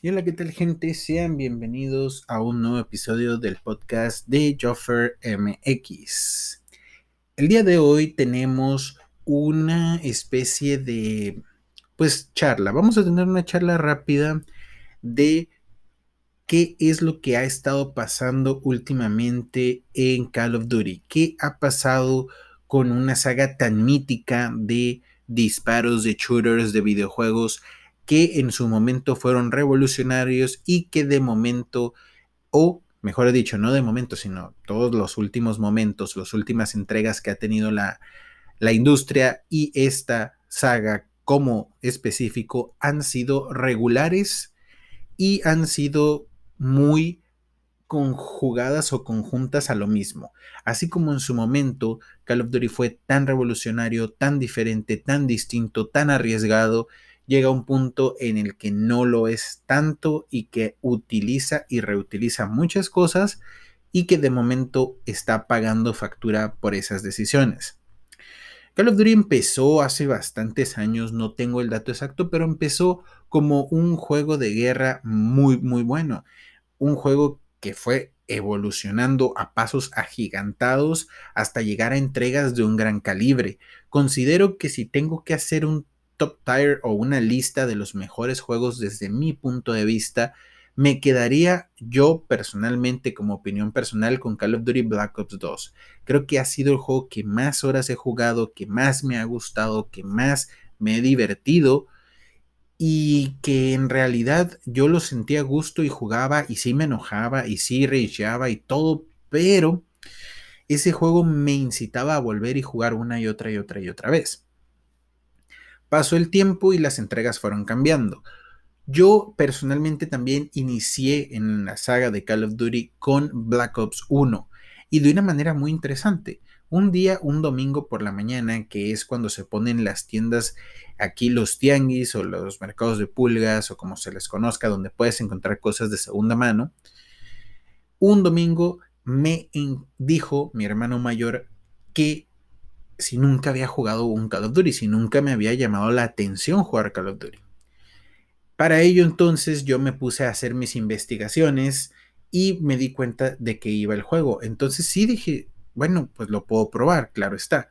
Y hola, ¿qué tal gente? Sean bienvenidos a un nuevo episodio del podcast de Joffer MX. El día de hoy tenemos una especie de, pues, charla. Vamos a tener una charla rápida de qué es lo que ha estado pasando últimamente en Call of Duty. ¿Qué ha pasado con una saga tan mítica de disparos, de shooters, de videojuegos? Que en su momento fueron revolucionarios y que de momento, o mejor dicho, no de momento, sino todos los últimos momentos, las últimas entregas que ha tenido la, la industria y esta saga como específico han sido regulares y han sido muy conjugadas o conjuntas a lo mismo. Así como en su momento Call of Duty fue tan revolucionario, tan diferente, tan distinto, tan arriesgado llega a un punto en el que no lo es tanto y que utiliza y reutiliza muchas cosas y que de momento está pagando factura por esas decisiones. Call of Duty empezó hace bastantes años, no tengo el dato exacto, pero empezó como un juego de guerra muy, muy bueno. Un juego que fue evolucionando a pasos agigantados hasta llegar a entregas de un gran calibre. Considero que si tengo que hacer un top tier o una lista de los mejores juegos desde mi punto de vista, me quedaría yo personalmente como opinión personal con Call of Duty Black Ops 2. Creo que ha sido el juego que más horas he jugado, que más me ha gustado, que más me he divertido y que en realidad yo lo sentía a gusto y jugaba y sí me enojaba y sí rageaba y todo, pero ese juego me incitaba a volver y jugar una y otra y otra y otra vez. Pasó el tiempo y las entregas fueron cambiando. Yo personalmente también inicié en la saga de Call of Duty con Black Ops 1 y de una manera muy interesante. Un día, un domingo por la mañana, que es cuando se ponen las tiendas aquí los tianguis o los mercados de pulgas o como se les conozca, donde puedes encontrar cosas de segunda mano. Un domingo me dijo mi hermano mayor que si nunca había jugado un Call of Duty, si nunca me había llamado la atención jugar Call of Duty. Para ello entonces yo me puse a hacer mis investigaciones y me di cuenta de que iba el juego. Entonces sí dije, bueno, pues lo puedo probar, claro está.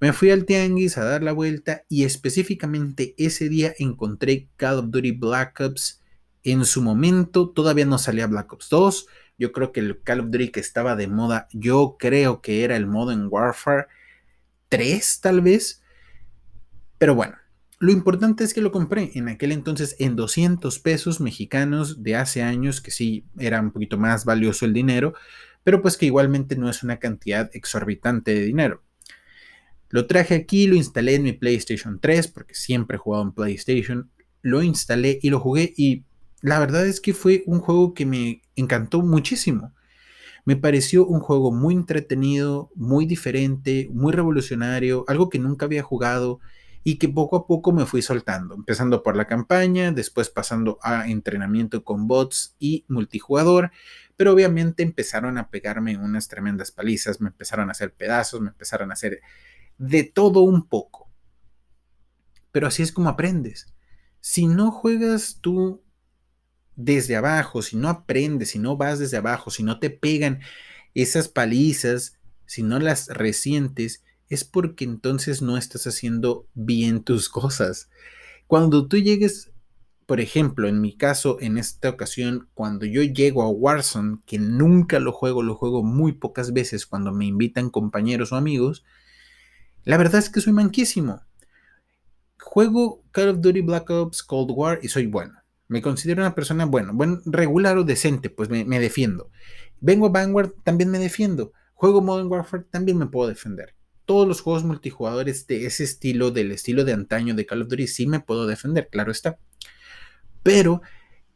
Me fui al tianguis a dar la vuelta y específicamente ese día encontré Call of Duty Black Ops. En su momento todavía no salía Black Ops 2. Yo creo que el Call of Duty que estaba de moda, yo creo que era el modo en Warfare tal vez. Pero bueno, lo importante es que lo compré en aquel entonces en 200 pesos mexicanos de hace años, que sí era un poquito más valioso el dinero, pero pues que igualmente no es una cantidad exorbitante de dinero. Lo traje aquí, lo instalé en mi PlayStation 3, porque siempre he jugado en PlayStation, lo instalé y lo jugué y la verdad es que fue un juego que me encantó muchísimo. Me pareció un juego muy entretenido, muy diferente, muy revolucionario, algo que nunca había jugado y que poco a poco me fui soltando, empezando por la campaña, después pasando a entrenamiento con bots y multijugador, pero obviamente empezaron a pegarme unas tremendas palizas, me empezaron a hacer pedazos, me empezaron a hacer de todo un poco. Pero así es como aprendes. Si no juegas tú desde abajo, si no aprendes, si no vas desde abajo, si no te pegan esas palizas, si no las resientes, es porque entonces no estás haciendo bien tus cosas. Cuando tú llegues, por ejemplo, en mi caso, en esta ocasión, cuando yo llego a Warzone, que nunca lo juego, lo juego muy pocas veces cuando me invitan compañeros o amigos, la verdad es que soy manquísimo. Juego Call of Duty Black Ops Cold War y soy bueno. Me considero una persona, bueno, buen, regular o decente, pues me, defiendo. Vengo a Vanguard, también me defiendo. Juego Modern Warfare, también me puedo defender. Todos los juegos multijugadores de ese estilo, del estilo de antaño de Call of Duty, sí me puedo defender, claro está. Pero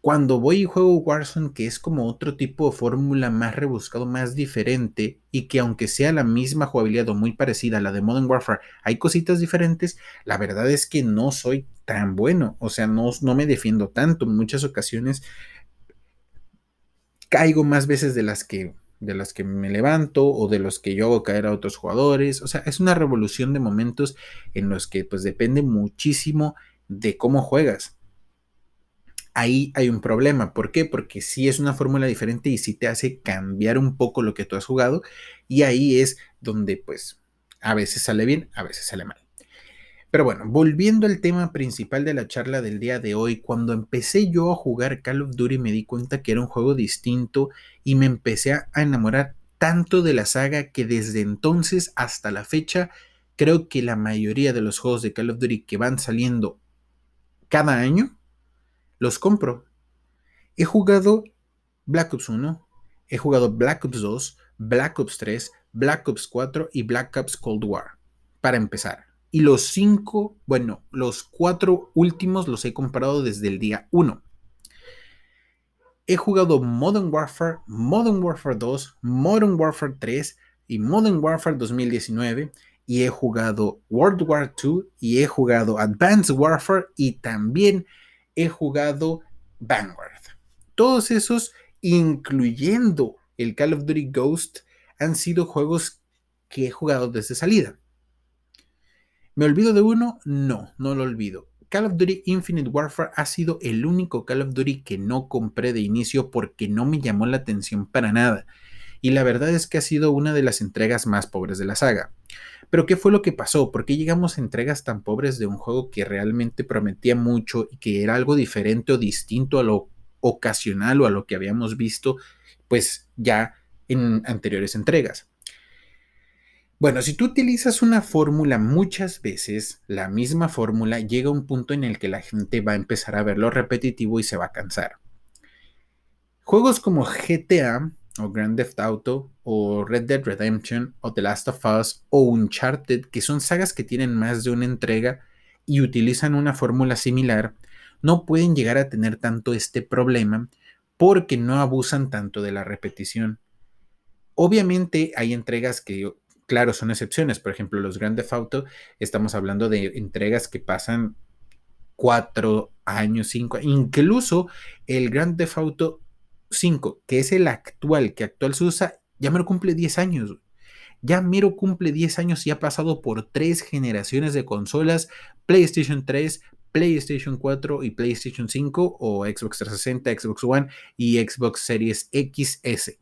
cuando voy y juego Warzone, que es como otro tipo de fórmula más rebuscado, más diferente, y que aunque sea la misma jugabilidad o muy parecida a la de Modern Warfare, hay cositas diferentes, la verdad es que no soy tan bueno, o sea, no, no me defiendo tanto. En muchas ocasiones caigo más veces de las que de las que me levanto o de los que yo hago caer a otros jugadores. O sea, es una revolución de momentos en los que pues depende muchísimo de cómo juegas ahí hay un problema. ¿Por qué? Porque sí es una fórmula diferente y sí te hace cambiar un poco lo que tú has jugado y ahí es donde pues a veces sale bien, a veces sale mal. Pero bueno, volviendo al tema principal de la charla del día de hoy, cuando empecé yo a jugar Call of Duty me di cuenta que era un juego distinto y me empecé a enamorar tanto de la saga que desde entonces hasta la fecha creo que la mayoría de los juegos de Call of Duty que van saliendo cada año los compro. He jugado Black Ops 1, he jugado Black Ops 2, Black Ops 3, Black Ops 4 y Black Ops Cold War para empezar. Y los cinco, bueno, los cuatro últimos los he comprado desde el día 1. He jugado Modern Warfare, Modern Warfare 2, Modern Warfare 3 y Modern Warfare 2019. Y he jugado World War 2 y he jugado Advanced Warfare y también he jugado Vanguard. Todos esos, incluyendo el Call of Duty Ghost, han sido juegos que he jugado desde salida. ¿Me olvido de uno? No, no lo olvido. Call of Duty Infinite Warfare ha sido el único Call of Duty que no compré de inicio porque no me llamó la atención para nada. Y la verdad es que ha sido una de las entregas más pobres de la saga. Pero ¿qué fue lo que pasó? ¿Por qué llegamos a entregas tan pobres de un juego que realmente prometía mucho y que era algo diferente o distinto a lo ocasional o a lo que habíamos visto pues ya en anteriores entregas? Bueno, si tú utilizas una fórmula muchas veces, la misma fórmula llega a un punto en el que la gente va a empezar a verlo repetitivo y se va a cansar. Juegos como GTA o Grand Theft Auto o Red Dead Redemption o The Last of Us o Uncharted, que son sagas que tienen más de una entrega y utilizan una fórmula similar, no pueden llegar a tener tanto este problema porque no abusan tanto de la repetición. Obviamente hay entregas que Claro, son excepciones. Por ejemplo, los Grand Theft Auto, estamos hablando de entregas que pasan cuatro años, cinco, incluso el Grand Theft Auto 5, que es el actual, que actual se usa, ya mero cumple 10 años. Ya mero cumple 10 años y ha pasado por tres generaciones de consolas, PlayStation 3, PlayStation 4 y PlayStation 5 o Xbox 360, Xbox One y Xbox Series XS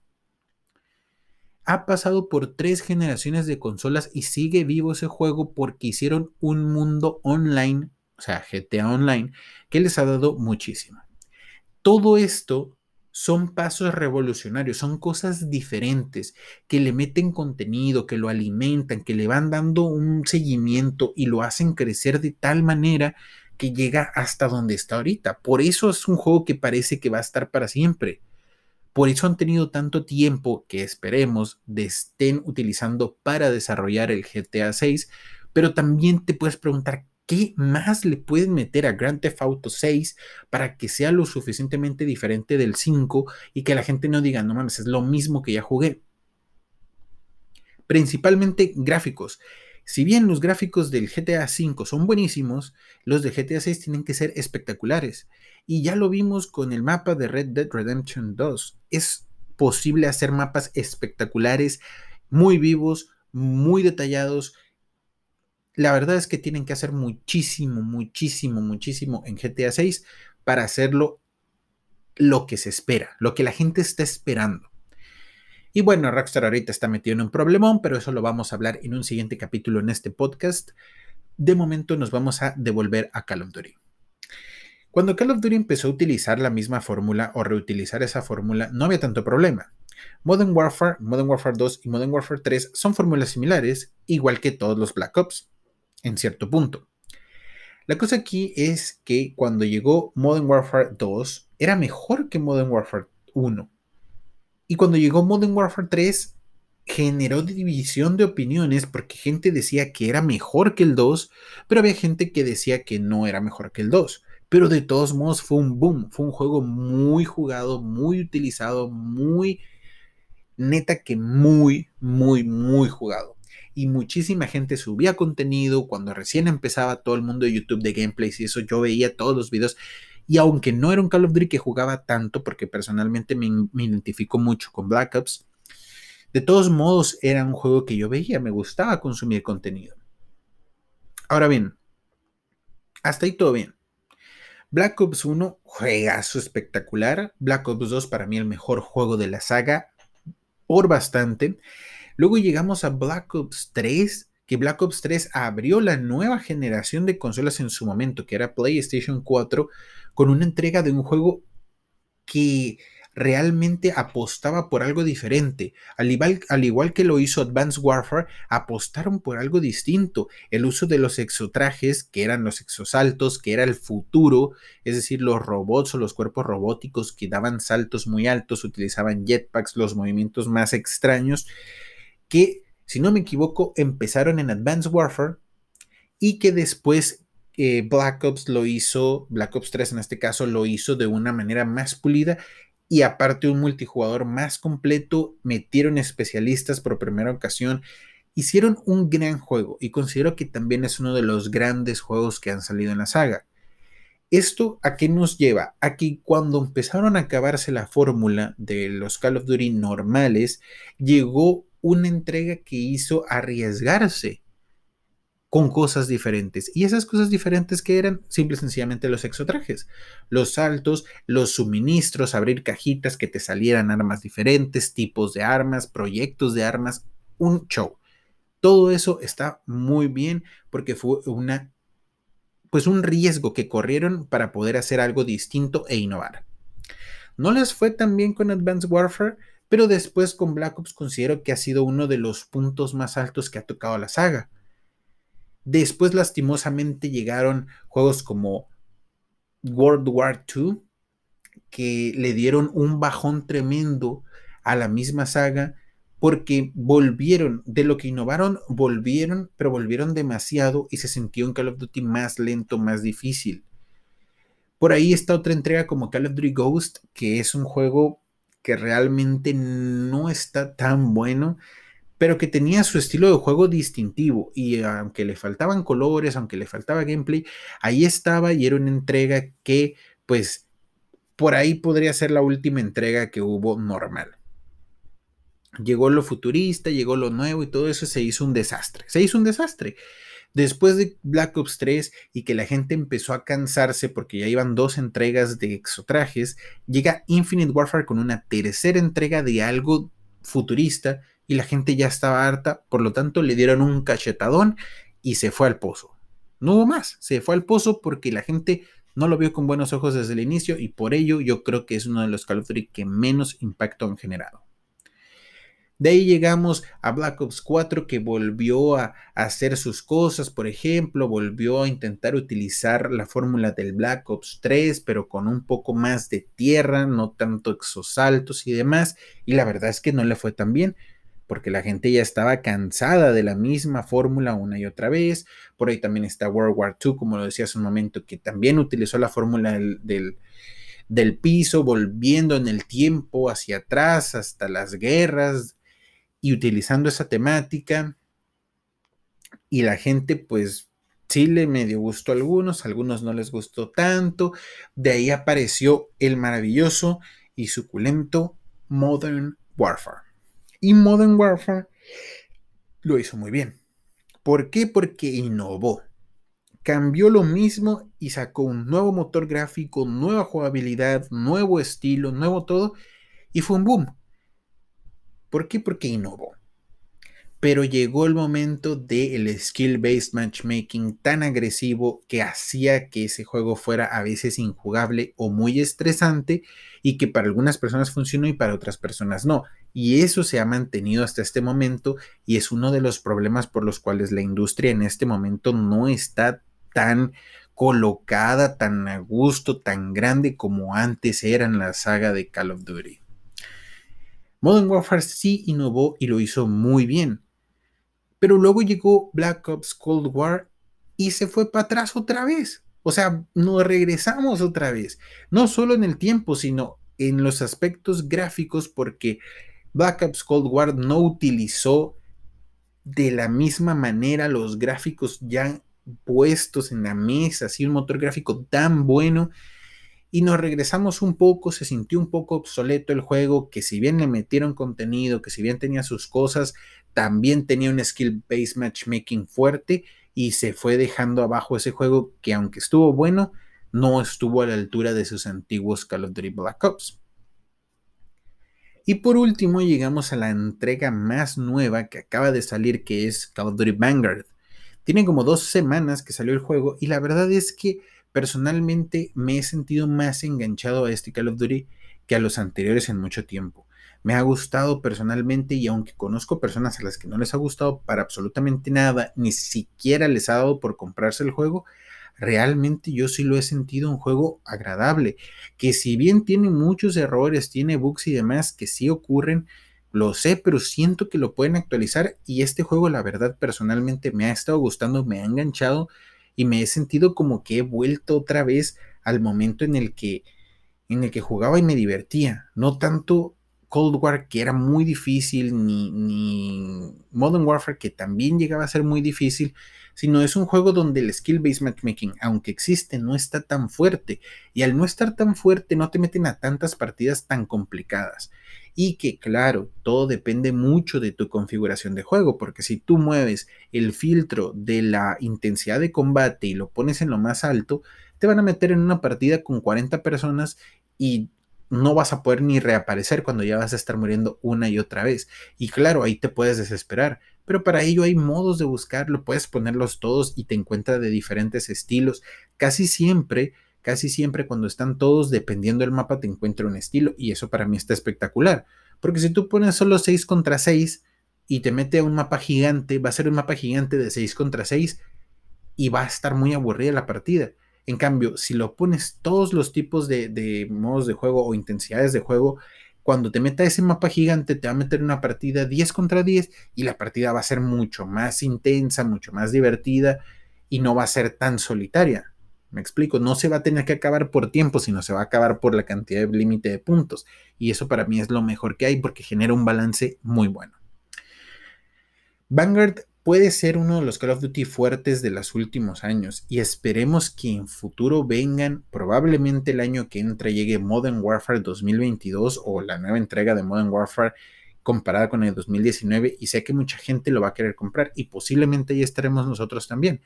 ha pasado por tres generaciones de consolas y sigue vivo ese juego porque hicieron un mundo online, o sea, GTA Online, que les ha dado muchísimo. Todo esto son pasos revolucionarios, son cosas diferentes que le meten contenido, que lo alimentan, que le van dando un seguimiento y lo hacen crecer de tal manera que llega hasta donde está ahorita. Por eso es un juego que parece que va a estar para siempre. Por eso han tenido tanto tiempo que esperemos estén utilizando para desarrollar el GTA 6, pero también te puedes preguntar qué más le pueden meter a Grand Theft Auto 6 para que sea lo suficientemente diferente del 5 y que la gente no diga, no mames, es lo mismo que ya jugué. Principalmente gráficos. Si bien los gráficos del GTA V son buenísimos, los de GTA 6 tienen que ser espectaculares. Y ya lo vimos con el mapa de Red Dead Redemption 2. Es posible hacer mapas espectaculares, muy vivos, muy detallados. La verdad es que tienen que hacer muchísimo, muchísimo, muchísimo en GTA 6 para hacerlo lo que se espera, lo que la gente está esperando. Y bueno, Rockstar ahorita está metido en un problemón, pero eso lo vamos a hablar en un siguiente capítulo en este podcast. De momento nos vamos a devolver a Call of Duty. Cuando Call of Duty empezó a utilizar la misma fórmula o reutilizar esa fórmula, no había tanto problema. Modern Warfare, Modern Warfare 2 y Modern Warfare 3 son fórmulas similares, igual que todos los Black Ops, en cierto punto. La cosa aquí es que cuando llegó Modern Warfare 2 era mejor que Modern Warfare 1 y cuando llegó Modern Warfare 3, generó división de opiniones porque gente decía que era mejor que el 2, pero había gente que decía que no era mejor que el 2. Pero de todos modos fue un boom, fue un juego muy jugado, muy utilizado, muy neta que muy, muy, muy jugado. Y muchísima gente subía contenido cuando recién empezaba todo el mundo de YouTube de gameplays y eso yo veía todos los videos y aunque no era un Call of Duty que jugaba tanto, porque personalmente me, identifico mucho con Black Ops, de todos modos era un juego que yo veía, me gustaba consumir contenido. Ahora bien, hasta ahí todo bien. Black Ops 1, juegazo espectacular. Black Ops 2, para mí el mejor juego de la saga, por bastante. Luego llegamos a Black Ops 3, que Black Ops 3 abrió la nueva generación de consolas en su momento, que era PlayStation 4, con una entrega de un juego que realmente apostaba por algo diferente. Al igual, al igual, que lo hizo Advanced Warfare, apostaron por algo distinto. El uso de los exotrajes, que eran los exosaltos, que era el futuro, es decir, los robots o los cuerpos robóticos que daban saltos muy altos, utilizaban jetpacks, los movimientos más extraños, que, si no me equivoco, empezaron en Advanced Warfare y que después eh, Black Ops lo hizo, Black Ops 3 en este caso, lo hizo de una manera más pulida y aparte un multijugador más completo, metieron especialistas por primera ocasión, hicieron un gran juego y considero que también es uno de los grandes juegos que han salido en la saga. ¿Esto a qué nos lleva? A que cuando empezaron a acabarse la fórmula de los Call of Duty normales, llegó una entrega que hizo arriesgarse con cosas diferentes. Y esas cosas diferentes que eran simple y sencillamente los exotrajes, los saltos, los suministros, abrir cajitas que te salieran armas diferentes, tipos de armas, proyectos de armas, un show. Todo eso está muy bien porque fue una pues un riesgo que corrieron para poder hacer algo distinto e innovar. No les fue tan bien con Advanced Warfare, pero después con Black Ops considero que ha sido uno de los puntos más altos que ha tocado la saga Después, lastimosamente, llegaron juegos como World War II, que le dieron un bajón tremendo a la misma saga, porque volvieron, de lo que innovaron, volvieron, pero volvieron demasiado y se sintió un Call of Duty más lento, más difícil. Por ahí está otra entrega como Call of Duty Ghost, que es un juego que realmente no está tan bueno pero que tenía su estilo de juego distintivo y aunque le faltaban colores, aunque le faltaba gameplay, ahí estaba y era una entrega que pues por ahí podría ser la última entrega que hubo normal. Llegó lo futurista, llegó lo nuevo y todo eso se hizo un desastre. Se hizo un desastre. Después de Black Ops 3 y que la gente empezó a cansarse porque ya iban dos entregas de exotrajes, llega Infinite Warfare con una tercera entrega de algo futurista y la gente ya estaba harta, por lo tanto le dieron un cachetadón y se fue al pozo. No hubo más, se fue al pozo porque la gente no lo vio con buenos ojos desde el inicio y por ello yo creo que es uno de los Call of Duty que menos impacto han generado. De ahí llegamos a Black Ops 4 que volvió a, hacer sus cosas, por ejemplo, volvió a intentar utilizar la fórmula del Black Ops 3, pero con un poco más de tierra, no tanto exosaltos y demás, y la verdad es que no le fue tan bien porque la gente ya estaba cansada de la misma fórmula una y otra vez. Por ahí también está World War II, como lo decía hace un momento, que también utilizó la fórmula del, del, piso, volviendo en el tiempo hacia atrás hasta las guerras y utilizando esa temática. Y la gente, pues, sí le medio gustó a algunos, a algunos no les gustó tanto. De ahí apareció el maravilloso y suculento Modern Warfare. Y Modern Warfare lo hizo muy bien. ¿Por qué? Porque innovó. Cambió lo mismo y sacó un nuevo motor gráfico, nueva jugabilidad, nuevo estilo, nuevo todo. Y fue un boom. ¿Por qué? Porque innovó. Pero llegó el momento del skill-based matchmaking tan agresivo que hacía que ese juego fuera a veces injugable o muy estresante y que para algunas personas funcionó y para otras personas no. Y eso se ha mantenido hasta este momento y es uno de los problemas por los cuales la industria en este momento no está tan colocada, tan a gusto, tan grande como antes era en la saga de Call of Duty. Modern Warfare sí innovó y lo hizo muy bien. Pero luego llegó Black Ops Cold War y se fue para atrás otra vez. O sea, nos regresamos otra vez. No solo en el tiempo, sino en los aspectos gráficos porque Black Ops Cold War no utilizó de la misma manera los gráficos ya puestos en la mesa, así un motor gráfico tan bueno. Y nos regresamos un poco, se sintió un poco obsoleto el juego, que si bien le metieron contenido, que si bien tenía sus cosas, también tenía un skill-based matchmaking fuerte y se fue dejando abajo ese juego que aunque estuvo bueno, no estuvo a la altura de sus antiguos Call of Duty Black Ops. Y por último llegamos a la entrega más nueva que acaba de salir, que es Call of Duty Vanguard. Tiene como dos semanas que salió el juego y la verdad es que personalmente me he sentido más enganchado a este Call of Duty que a los anteriores en mucho tiempo. Me ha gustado personalmente y aunque conozco personas a las que no les ha gustado para absolutamente nada, ni siquiera les ha dado por comprarse el juego, realmente yo sí lo he sentido un juego agradable, que si bien tiene muchos errores, tiene bugs y demás que sí ocurren, lo sé, pero siento que lo pueden actualizar y este juego la verdad personalmente me ha estado gustando, me ha enganchado y me he sentido como que he vuelto otra vez al momento en el que en el que jugaba y me divertía, no tanto Cold War que era muy difícil ni, Modern Warfare que también llegaba a ser muy difícil, sino es un juego donde el skill-based matchmaking, aunque existe, no está tan fuerte. Y al no estar tan fuerte, no te meten a tantas partidas tan complicadas. Y que, claro, todo depende mucho de tu configuración de juego, porque si tú mueves el filtro de la intensidad de combate y lo pones en lo más alto, te van a meter en una partida con 40 personas y no vas a poder ni reaparecer cuando ya vas a estar muriendo una y otra vez. Y claro, ahí te puedes desesperar pero para ello hay modos de buscarlo, puedes ponerlos todos y te encuentra de diferentes estilos. Casi siempre, casi siempre cuando están todos, dependiendo del mapa, te encuentra un estilo y eso para mí está espectacular. Porque si tú pones solo 6 contra 6 y te mete a un mapa gigante, va a ser un mapa gigante de 6 contra 6 y va a estar muy aburrida la partida. En cambio, si lo pones todos los tipos de, modos de juego o intensidades de juego, cuando te meta ese mapa gigante, te va a meter una partida 10 contra 10 y la partida va a ser mucho más intensa, mucho más divertida y no va a ser tan solitaria. Me explico, no se va a tener que acabar por tiempo, sino se va a acabar por la cantidad de límite de puntos. Y eso para mí es lo mejor que hay porque genera un balance muy bueno. Vanguard puede ser uno de los Call of Duty fuertes de los últimos años y esperemos que en futuro vengan, probablemente el año que entra llegue Modern Warfare 2022 o la nueva entrega de Modern Warfare comparada con el 2019 y sé que mucha gente lo va a querer comprar y posiblemente ahí estaremos nosotros también.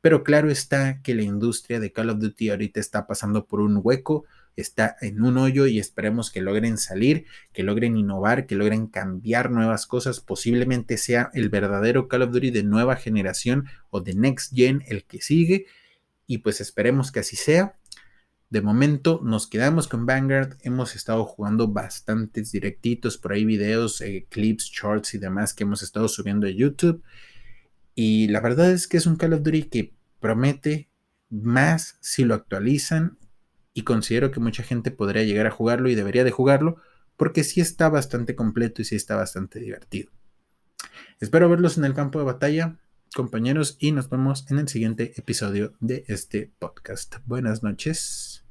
Pero claro está que la industria de Call of Duty ahorita está pasando por un hueco está en un hoyo y esperemos que logren salir, que logren innovar, que logren cambiar nuevas cosas. Posiblemente sea el verdadero Call of Duty de nueva generación o de Next Gen el que sigue. Y pues esperemos que así sea. De momento nos quedamos con Vanguard. Hemos estado jugando bastantes directitos, por ahí videos, eh, clips, shorts y demás que hemos estado subiendo a YouTube. Y la verdad es que es un Call of Duty que promete más si lo actualizan y considero que mucha gente podría llegar a jugarlo y debería de jugarlo porque sí está bastante completo y sí está bastante divertido. Espero verlos en el campo de batalla, compañeros, y nos vemos en el siguiente episodio de este podcast. Buenas noches.